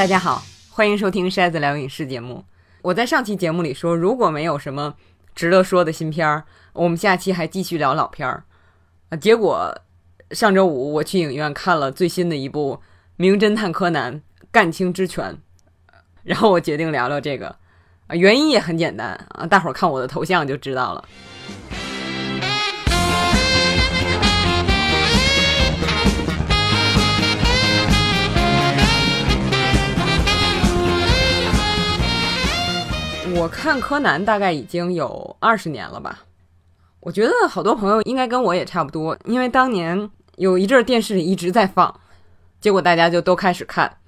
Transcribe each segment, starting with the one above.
大家好，欢迎收听筛子聊影视节目。我在上期节目里说，如果没有什么值得说的新片儿，我们下期还继续聊老片儿。啊，结果上周五我去影院看了最新的一部《名侦探柯南：干青之拳》，然后我决定聊聊这个。啊，原因也很简单啊，大伙儿看我的头像就知道了。我看柯南大概已经有二十年了吧，我觉得好多朋友应该跟我也差不多，因为当年有一阵电视里一直在放，结果大家就都开始看，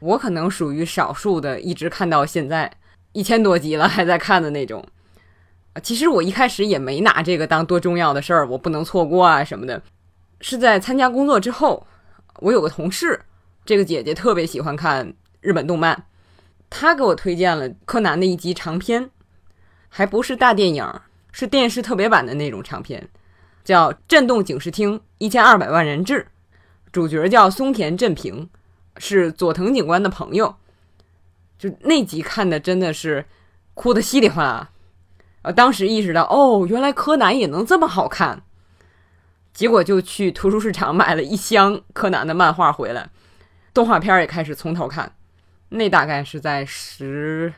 我可能属于少数的一直看到现在一千多集了还在看的那种。其实我一开始也没拿这个当多重要的事儿，我不能错过啊什么的。是在参加工作之后，我有个同事，这个姐姐特别喜欢看日本动漫。他给我推荐了柯南的一集长篇，还不是大电影，是电视特别版的那种长篇，叫《震动警视厅一千二百万人质》，主角叫松田正平，是佐藤警官的朋友。就那集看的真的是哭的稀里哗啦，呃，当时意识到哦，原来柯南也能这么好看，结果就去图书市场买了一箱柯南的漫画回来，动画片也开始从头看。那大概是在十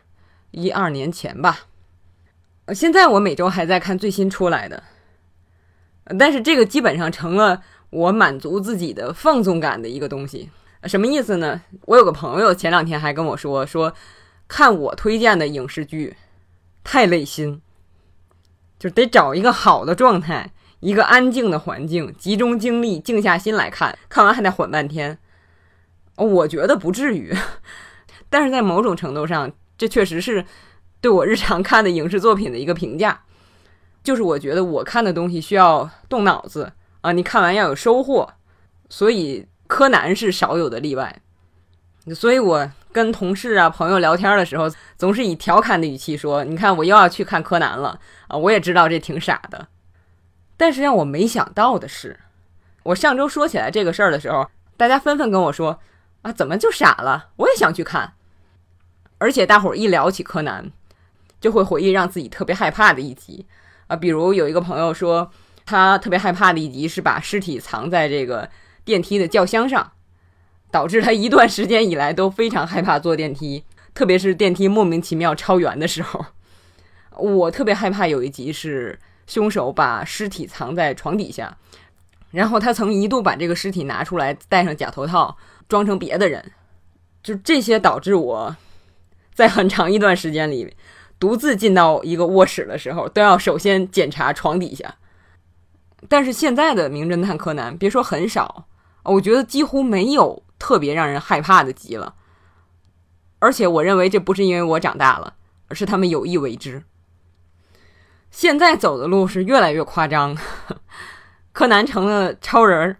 一二年前吧，现在我每周还在看最新出来的，但是这个基本上成了我满足自己的放纵感的一个东西。什么意思呢？我有个朋友前两天还跟我说，说看我推荐的影视剧太累心，就得找一个好的状态，一个安静的环境，集中精力，静下心来看，看完还得缓半天。我觉得不至于。但是在某种程度上，这确实是对我日常看的影视作品的一个评价，就是我觉得我看的东西需要动脑子啊，你看完要有收获，所以柯南是少有的例外。所以我跟同事啊朋友聊天的时候，总是以调侃的语气说：“你看我又要去看柯南了啊！”我也知道这挺傻的，但是让我没想到的是，我上周说起来这个事儿的时候，大家纷纷跟我说：“啊，怎么就傻了？我也想去看。”而且大伙儿一聊起柯南，就会回忆让自己特别害怕的一集啊，比如有一个朋友说，他特别害怕的一集是把尸体藏在这个电梯的轿厢上，导致他一段时间以来都非常害怕坐电梯，特别是电梯莫名其妙超员的时候。我特别害怕有一集是凶手把尸体藏在床底下，然后他曾一度把这个尸体拿出来戴上假头套，装成别的人，就这些导致我。在很长一段时间里，独自进到一个卧室的时候，都要首先检查床底下。但是现在的《名侦探柯南》，别说很少，我觉得几乎没有特别让人害怕的集了。而且我认为这不是因为我长大了，而是他们有意为之。现在走的路是越来越夸张，柯南成了超人儿，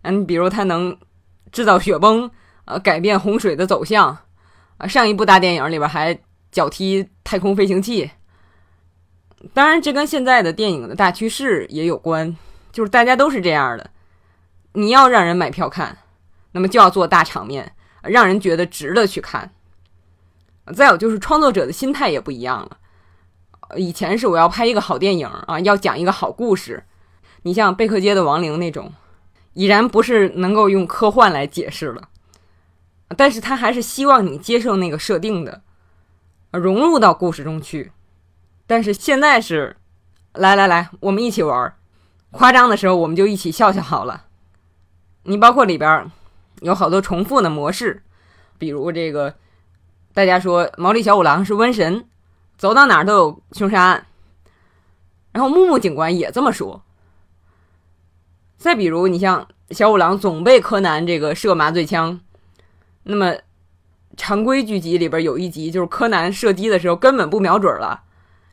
嗯，比如他能制造雪崩，呃，改变洪水的走向。上一部大电影里边还脚踢太空飞行器。当然，这跟现在的电影的大趋势也有关，就是大家都是这样的。你要让人买票看，那么就要做大场面，让人觉得值得去看。再有就是创作者的心态也不一样了。以前是我要拍一个好电影啊，要讲一个好故事。你像贝克街的亡灵那种，已然不是能够用科幻来解释了。但是他还是希望你接受那个设定的，融入到故事中去。但是现在是，来来来，我们一起玩，夸张的时候我们就一起笑笑好了。你包括里边有好多重复的模式，比如这个，大家说毛利小五郎是瘟神，走到哪儿都有凶杀案，然后木木警官也这么说。再比如你像小五郎总被柯南这个射麻醉枪。那么，常规剧集里边有一集，就是柯南射击的时候根本不瞄准了，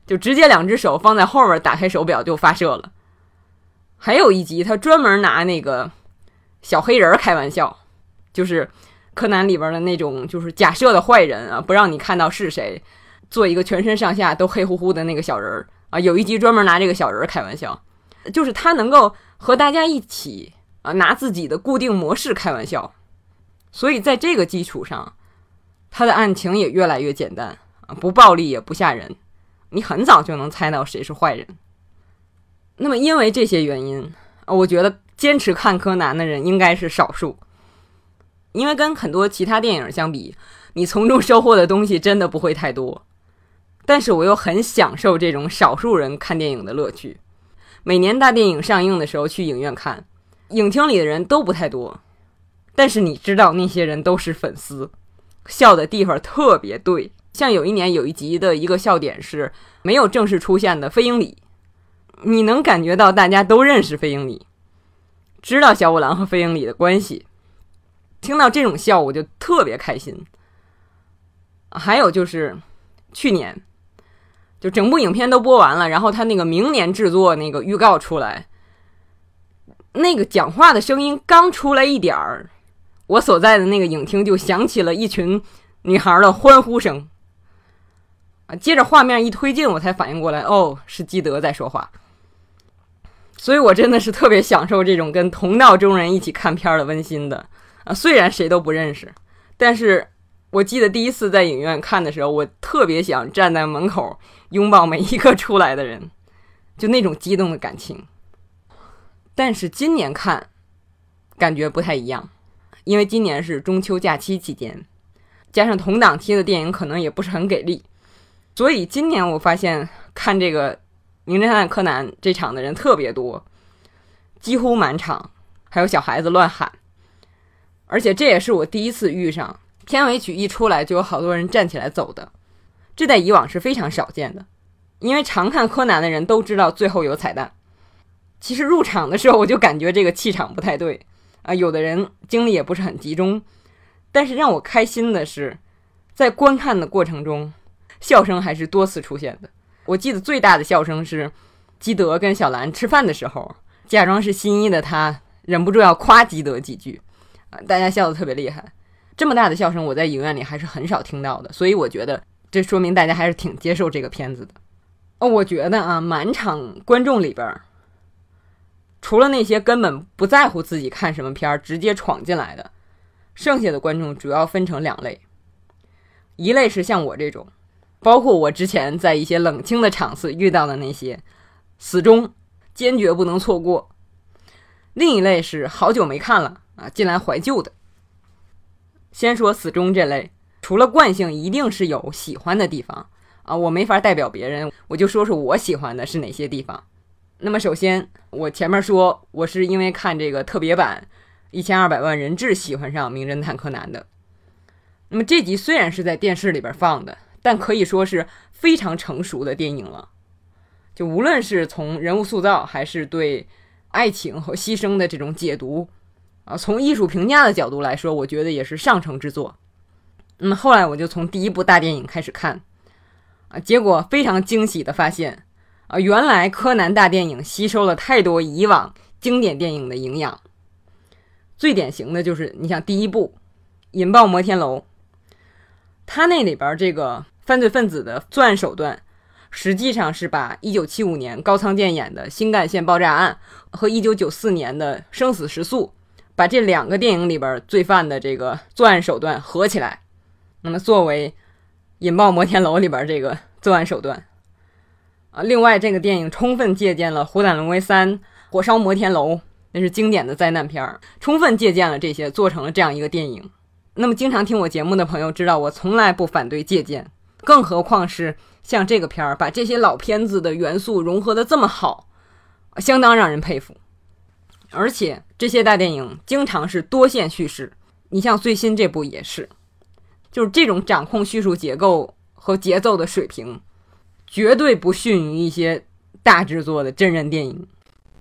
就直接两只手放在后面，打开手表就发射了。还有一集，他专门拿那个小黑人开玩笑，就是柯南里边的那种，就是假设的坏人啊，不让你看到是谁，做一个全身上下都黑乎乎的那个小人啊。有一集专门拿这个小人开玩笑，就是他能够和大家一起啊，拿自己的固定模式开玩笑。所以在这个基础上，他的案情也越来越简单啊，不暴力也不吓人，你很早就能猜到谁是坏人。那么因为这些原因啊，我觉得坚持看柯南的人应该是少数，因为跟很多其他电影相比，你从中收获的东西真的不会太多。但是我又很享受这种少数人看电影的乐趣。每年大电影上映的时候去影院看，影厅里的人都不太多，但是你知道那些人都是粉丝，笑的地方特别对。像有一年有一集的一个笑点是没有正式出现的飞鹰里，你能感觉到大家都认识飞鹰里，知道小五郎和飞鹰里的关系。听到这种笑我就特别开心。还有就是去年。就整部影片都播完了，然后他那个明年制作那个预告出来，那个讲话的声音刚出来一点儿，我所在的那个影厅就响起了一群女孩的欢呼声。啊，接着画面一推进，我才反应过来，哦，是基德在说话。所以我真的是特别享受这种跟同道中人一起看片的温馨的啊，虽然谁都不认识，但是。我记得第一次在影院看的时候，我特别想站在门口拥抱每一个出来的人，就那种激动的感情。但是今年看，感觉不太一样，因为今年是中秋假期期间，加上同档期的电影可能也不是很给力，所以今年我发现看这个《名侦探柯南》这场的人特别多，几乎满场，还有小孩子乱喊，而且这也是我第一次遇上。片尾曲一出来，就有好多人站起来走的，这在以往是非常少见的。因为常看柯南的人都知道最后有彩蛋。其实入场的时候我就感觉这个气场不太对啊，有的人精力也不是很集中。但是让我开心的是，在观看的过程中，笑声还是多次出现的。我记得最大的笑声是基德跟小兰吃饭的时候，假装是新一的他忍不住要夸基德几句啊，大家笑得特别厉害。这么大的笑声，我在影院里还是很少听到的，所以我觉得这说明大家还是挺接受这个片子的。哦，我觉得啊，满场观众里边，除了那些根本不在乎自己看什么片儿直接闯进来的，剩下的观众主要分成两类：一类是像我这种，包括我之前在一些冷清的场次遇到的那些，死忠坚决不能错过；另一类是好久没看了啊，进来怀旧的。先说死忠这类，除了惯性，一定是有喜欢的地方啊。我没法代表别人，我就说说我喜欢的是哪些地方。那么首先，我前面说我是因为看这个特别版《一千二百万人质》喜欢上《名侦探柯南》的。那么这集虽然是在电视里边放的，但可以说是非常成熟的电影了。就无论是从人物塑造，还是对爱情和牺牲的这种解读。啊，从艺术评价的角度来说，我觉得也是上乘之作。那么后来我就从第一部大电影开始看，啊，结果非常惊喜的发现，啊，原来柯南大电影吸收了太多以往经典电影的营养。最典型的就是，你像第一部《引爆摩天楼》，它那里边这个犯罪分子的作案手段，实际上是把1975年高仓健演的新干线爆炸案和1994年的生死时速。把这两个电影里边罪犯的这个作案手段合起来，那么作为《引爆摩天楼》里边这个作案手段啊。另外，这个电影充分借鉴了《虎胆龙威三》《火烧摩天楼》，那是经典的灾难片儿，充分借鉴了这些，做成了这样一个电影。那么，经常听我节目的朋友知道，我从来不反对借鉴，更何况是像这个片儿，把这些老片子的元素融合的这么好，相当让人佩服。而且这些大电影经常是多线叙事，你像最新这部也是，就是这种掌控叙述结构和节奏的水平，绝对不逊于一些大制作的真人电影。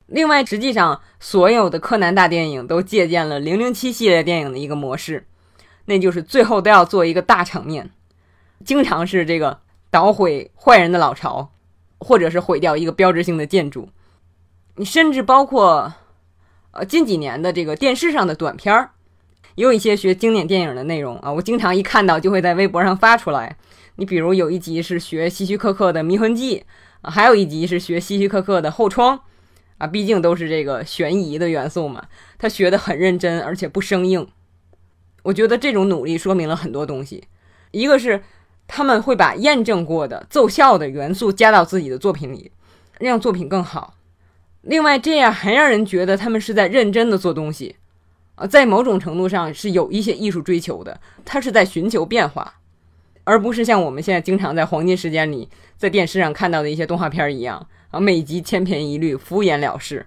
另外，实际上所有的柯南大电影都借鉴了《零零七》系列电影的一个模式，那就是最后都要做一个大场面，经常是这个捣毁坏人的老巢，或者是毁掉一个标志性的建筑，你甚至包括。呃，近几年的这个电视上的短片儿，也有一些学经典电影的内容啊。我经常一看到就会在微博上发出来。你比如有一集是学希区柯克的《迷魂记》，啊，还有一集是学希区柯克的《后窗》，啊，毕竟都是这个悬疑的元素嘛。他学的很认真，而且不生硬。我觉得这种努力说明了很多东西。一个是他们会把验证过的奏效的元素加到自己的作品里，让作品更好。另外，这样还让人觉得他们是在认真的做东西，啊，在某种程度上是有一些艺术追求的。他是在寻求变化，而不是像我们现在经常在黄金时间里在电视上看到的一些动画片一样，啊，每集千篇一律，敷衍了事。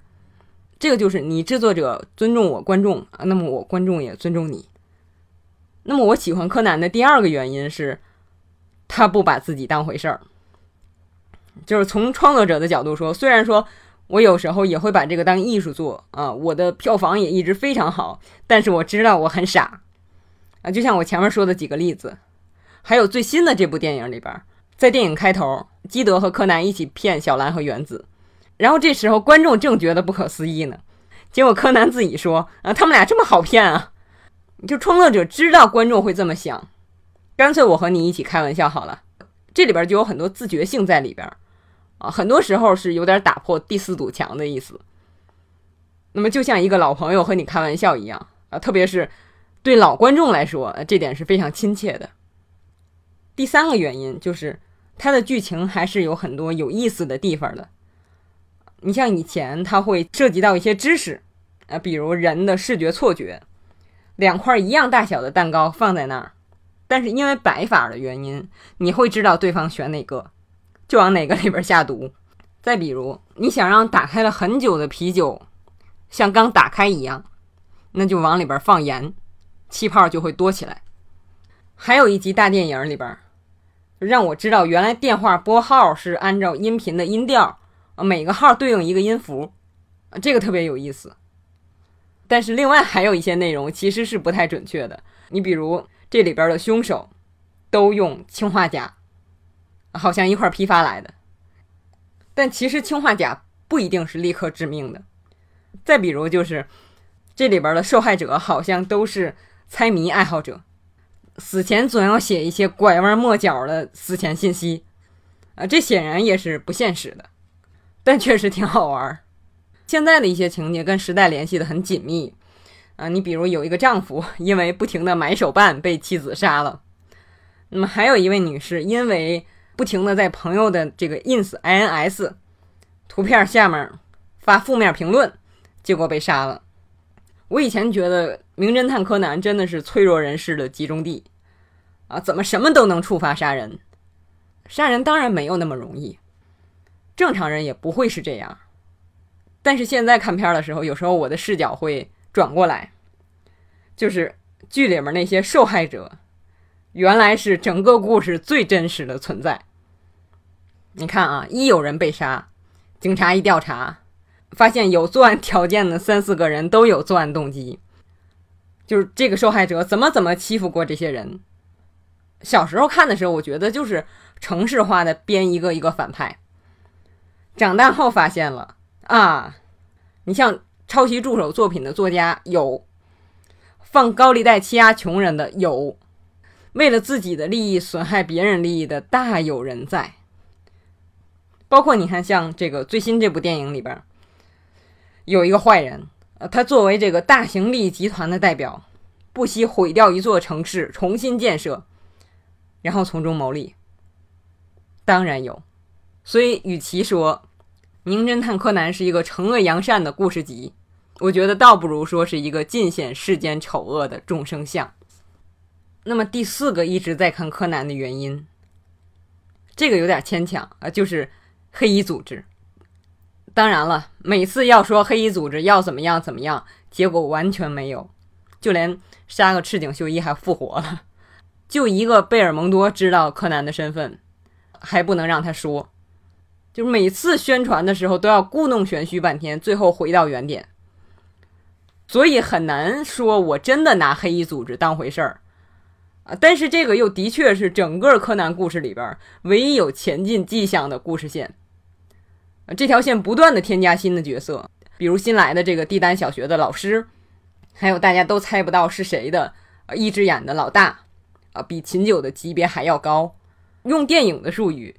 这个就是你制作者尊重我观众啊，那么我观众也尊重你。那么我喜欢柯南的第二个原因是，他不把自己当回事儿。就是从创作者的角度说，虽然说。我有时候也会把这个当艺术做啊，我的票房也一直非常好，但是我知道我很傻啊，就像我前面说的几个例子，还有最新的这部电影里边，在电影开头，基德和柯南一起骗小兰和原子，然后这时候观众正觉得不可思议呢，结果柯南自己说啊，他们俩这么好骗啊，就创作者知道观众会这么想，干脆我和你一起开玩笑好了，这里边就有很多自觉性在里边。啊，很多时候是有点打破第四堵墙的意思。那么，就像一个老朋友和你开玩笑一样啊，特别是对老观众来说，这点是非常亲切的。第三个原因就是，它的剧情还是有很多有意思的地方的。你像以前，它会涉及到一些知识啊，比如人的视觉错觉，两块一样大小的蛋糕放在那儿，但是因为摆法的原因，你会知道对方选哪个。就往哪个里边下毒。再比如，你想让打开了很久的啤酒像刚打开一样，那就往里边放盐，气泡就会多起来。还有一集大电影里边，让我知道原来电话拨号是按照音频的音调，每个号对应一个音符，这个特别有意思。但是另外还有一些内容其实是不太准确的。你比如这里边的凶手都用氰化钾。好像一块批发来的，但其实氰化钾不一定是立刻致命的。再比如，就是这里边的受害者好像都是猜谜爱好者，死前总要写一些拐弯抹角的死前信息，啊，这显然也是不现实的，但确实挺好玩。现在的一些情节跟时代联系的很紧密，啊，你比如有一个丈夫因为不停的买手办被妻子杀了，那么还有一位女士因为。不停的在朋友的这个 ins ins 图片下面发负面评论，结果被杀了。我以前觉得名侦探柯南真的是脆弱人士的集中地啊，怎么什么都能触发杀人？杀人当然没有那么容易，正常人也不会是这样。但是现在看片的时候，有时候我的视角会转过来，就是剧里面那些受害者。原来是整个故事最真实的存在。你看啊，一有人被杀，警察一调查，发现有作案条件的三四个人都有作案动机，就是这个受害者怎么怎么欺负过这些人。小时候看的时候，我觉得就是城市化的编一个一个反派。长大后发现了啊，你像抄袭助手作品的作家有，放高利贷欺压穷人的有。为了自己的利益损害别人利益的大有人在，包括你看，像这个最新这部电影里边，有一个坏人，呃，他作为这个大型利益集团的代表，不惜毁掉一座城市，重新建设，然后从中牟利。当然有，所以与其说《名侦探柯南》是一个惩恶扬善的故事集，我觉得倒不如说是一个尽显世间丑恶的众生相。那么第四个一直在看柯南的原因，这个有点牵强啊，就是黑衣组织。当然了，每次要说黑衣组织要怎么样怎么样，结果完全没有，就连杀个赤井秀一还复活了，就一个贝尔蒙多知道柯南的身份，还不能让他说，就每次宣传的时候都要故弄玄虚半天，最后回到原点，所以很难说我真的拿黑衣组织当回事儿。啊，但是这个又的确是整个柯南故事里边唯一有前进迹象的故事线。啊，这条线不断的添加新的角色，比如新来的这个地丹小学的老师，还有大家都猜不到是谁的一只眼的老大，啊，比秦九的级别还要高。用电影的术语，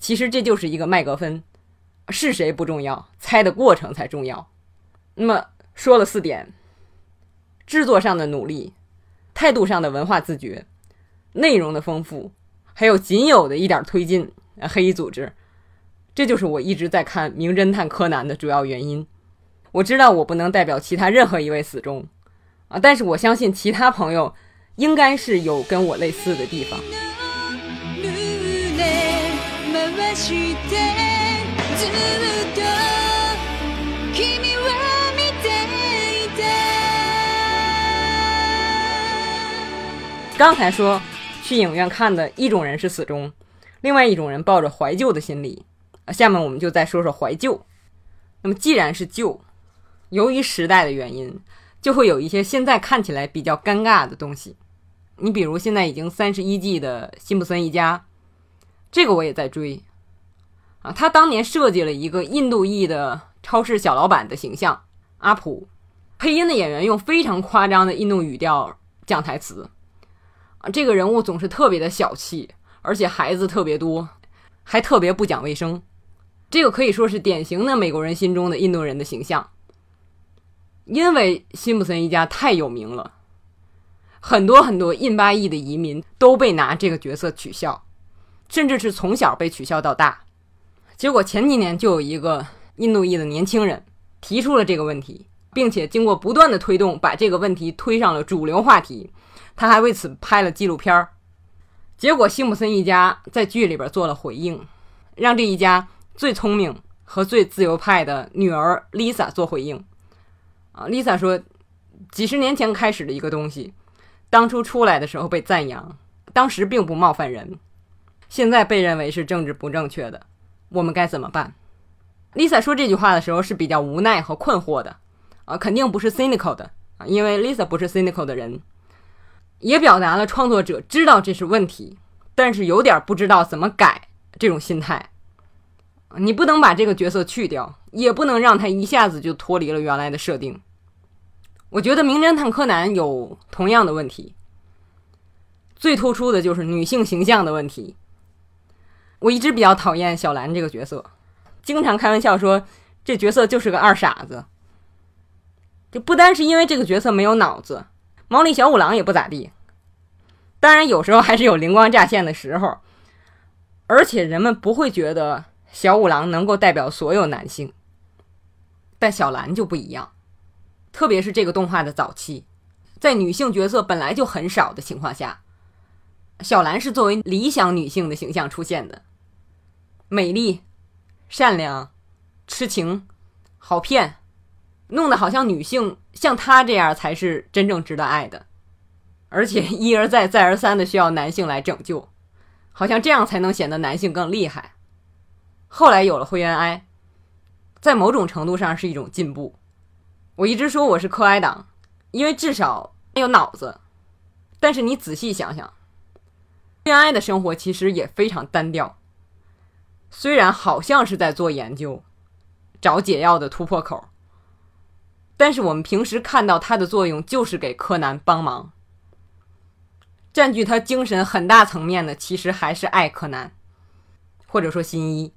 其实这就是一个麦格芬，是谁不重要，猜的过程才重要。那么说了四点，制作上的努力。态度上的文化自觉，内容的丰富，还有仅有的一点推进，黑衣组织，这就是我一直在看《名侦探柯南》的主要原因。我知道我不能代表其他任何一位死忠啊，但是我相信其他朋友应该是有跟我类似的地方。刚才说去影院看的一种人是死忠，另外一种人抱着怀旧的心理。下面我们就再说说怀旧。那么既然是旧，由于时代的原因，就会有一些现在看起来比较尴尬的东西。你比如现在已经三十一季的《辛普森一家》，这个我也在追啊。他当年设计了一个印度裔的超市小老板的形象，阿普，配音的演员用非常夸张的印度语调讲台词。啊，这个人物总是特别的小气，而且孩子特别多，还特别不讲卫生。这个可以说是典型的美国人心中的印度人的形象。因为辛普森一家太有名了，很多很多印巴裔的移民都被拿这个角色取笑，甚至是从小被取笑到大。结果前几年就有一个印度裔的年轻人提出了这个问题，并且经过不断的推动，把这个问题推上了主流话题。他还为此拍了纪录片儿，结果辛普森一家在剧里边做了回应，让这一家最聪明和最自由派的女儿 Lisa 做回应。啊，Lisa 说，几十年前开始的一个东西，当初出来的时候被赞扬，当时并不冒犯人，现在被认为是政治不正确的，我们该怎么办？Lisa 说这句话的时候是比较无奈和困惑的，啊，肯定不是 cynical 的啊，因为 Lisa 不是 cynical 的人。也表达了创作者知道这是问题，但是有点不知道怎么改这种心态。你不能把这个角色去掉，也不能让他一下子就脱离了原来的设定。我觉得《名侦探柯南》有同样的问题，最突出的就是女性形象的问题。我一直比较讨厌小兰这个角色，经常开玩笑说这角色就是个二傻子。就不单是因为这个角色没有脑子。毛利小五郎也不咋地，当然有时候还是有灵光乍现的时候，而且人们不会觉得小五郎能够代表所有男性，但小兰就不一样，特别是这个动画的早期，在女性角色本来就很少的情况下，小兰是作为理想女性的形象出现的，美丽、善良、痴情、好骗。弄得好像女性像她这样才是真正值得爱的，而且一而再再而三的需要男性来拯救，好像这样才能显得男性更厉害。后来有了灰原哀，在某种程度上是一种进步。我一直说我是柯哀党，因为至少有脑子。但是你仔细想想，灰原哀的生活其实也非常单调。虽然好像是在做研究，找解药的突破口。但是我们平时看到他的作用，就是给柯南帮忙，占据他精神很大层面的，其实还是爱柯南，或者说新一。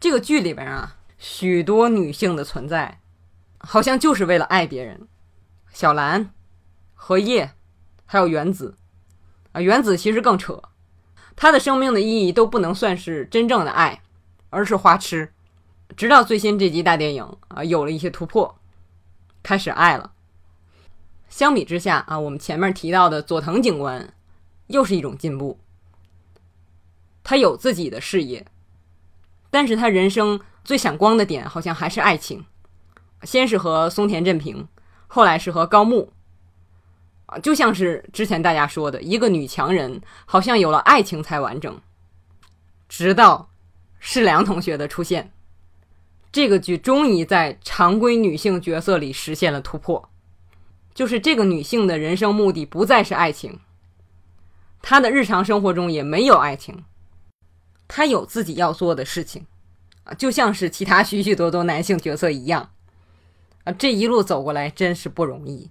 这个剧里边啊，许多女性的存在，好像就是为了爱别人。小兰、荷叶，还有原子，啊，原子其实更扯，他的生命的意义都不能算是真正的爱，而是花痴。直到最新这集大电影啊，有了一些突破。开始爱了。相比之下啊，我们前面提到的佐藤警官，又是一种进步。他有自己的事业，但是他人生最闪光的点好像还是爱情。先是和松田正平，后来是和高木。啊，就像是之前大家说的，一个女强人好像有了爱情才完整。直到世良同学的出现。这个剧终于在常规女性角色里实现了突破，就是这个女性的人生目的不再是爱情，她的日常生活中也没有爱情，她有自己要做的事情，啊，就像是其他许许多多男性角色一样，啊，这一路走过来真是不容易，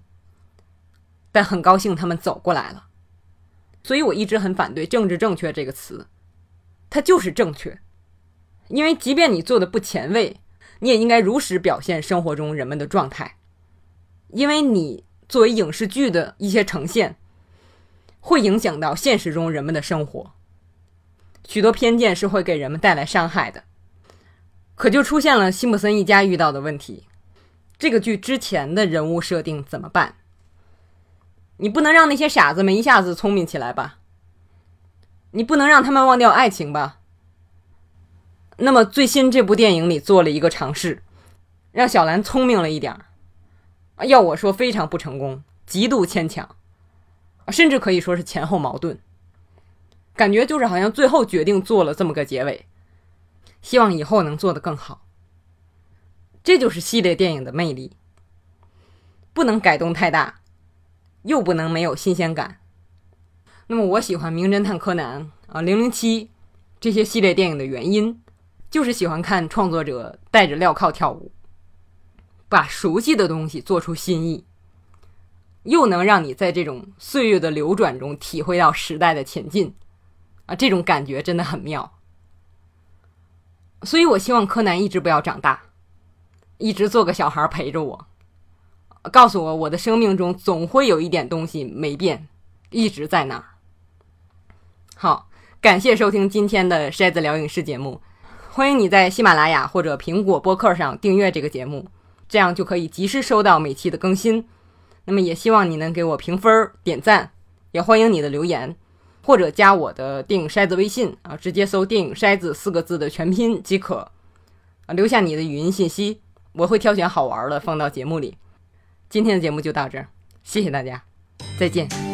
但很高兴他们走过来了，所以我一直很反对“政治正确”这个词，它就是正确，因为即便你做的不前卫。你也应该如实表现生活中人们的状态，因为你作为影视剧的一些呈现，会影响到现实中人们的生活。许多偏见是会给人们带来伤害的。可就出现了辛普森一家遇到的问题：这个剧之前的人物设定怎么办？你不能让那些傻子们一下子聪明起来吧？你不能让他们忘掉爱情吧？那么最新这部电影里做了一个尝试，让小兰聪明了一点儿。要我说，非常不成功，极度牵强，甚至可以说是前后矛盾。感觉就是好像最后决定做了这么个结尾。希望以后能做得更好。这就是系列电影的魅力，不能改动太大，又不能没有新鲜感。那么，我喜欢《名侦探柯南》啊，《零零七》这些系列电影的原因，就是喜欢看创作者带着镣铐跳舞，把熟悉的东西做出新意，又能让你在这种岁月的流转中体会到时代的前进啊，这种感觉真的很妙。所以，我希望柯南一直不要长大，一直做个小孩陪着我，告诉我我的生命中总会有一点东西没变，一直在那儿。好，感谢收听今天的筛子聊影视节目，欢迎你在喜马拉雅或者苹果播客上订阅这个节目，这样就可以及时收到每期的更新。那么，也希望你能给我评分、点赞，也欢迎你的留言。或者加我的电影筛子微信啊，直接搜“电影筛子”四个字的全拼即可啊，留下你的语音信息，我会挑选好玩的放到节目里。今天的节目就到这儿，谢谢大家，再见。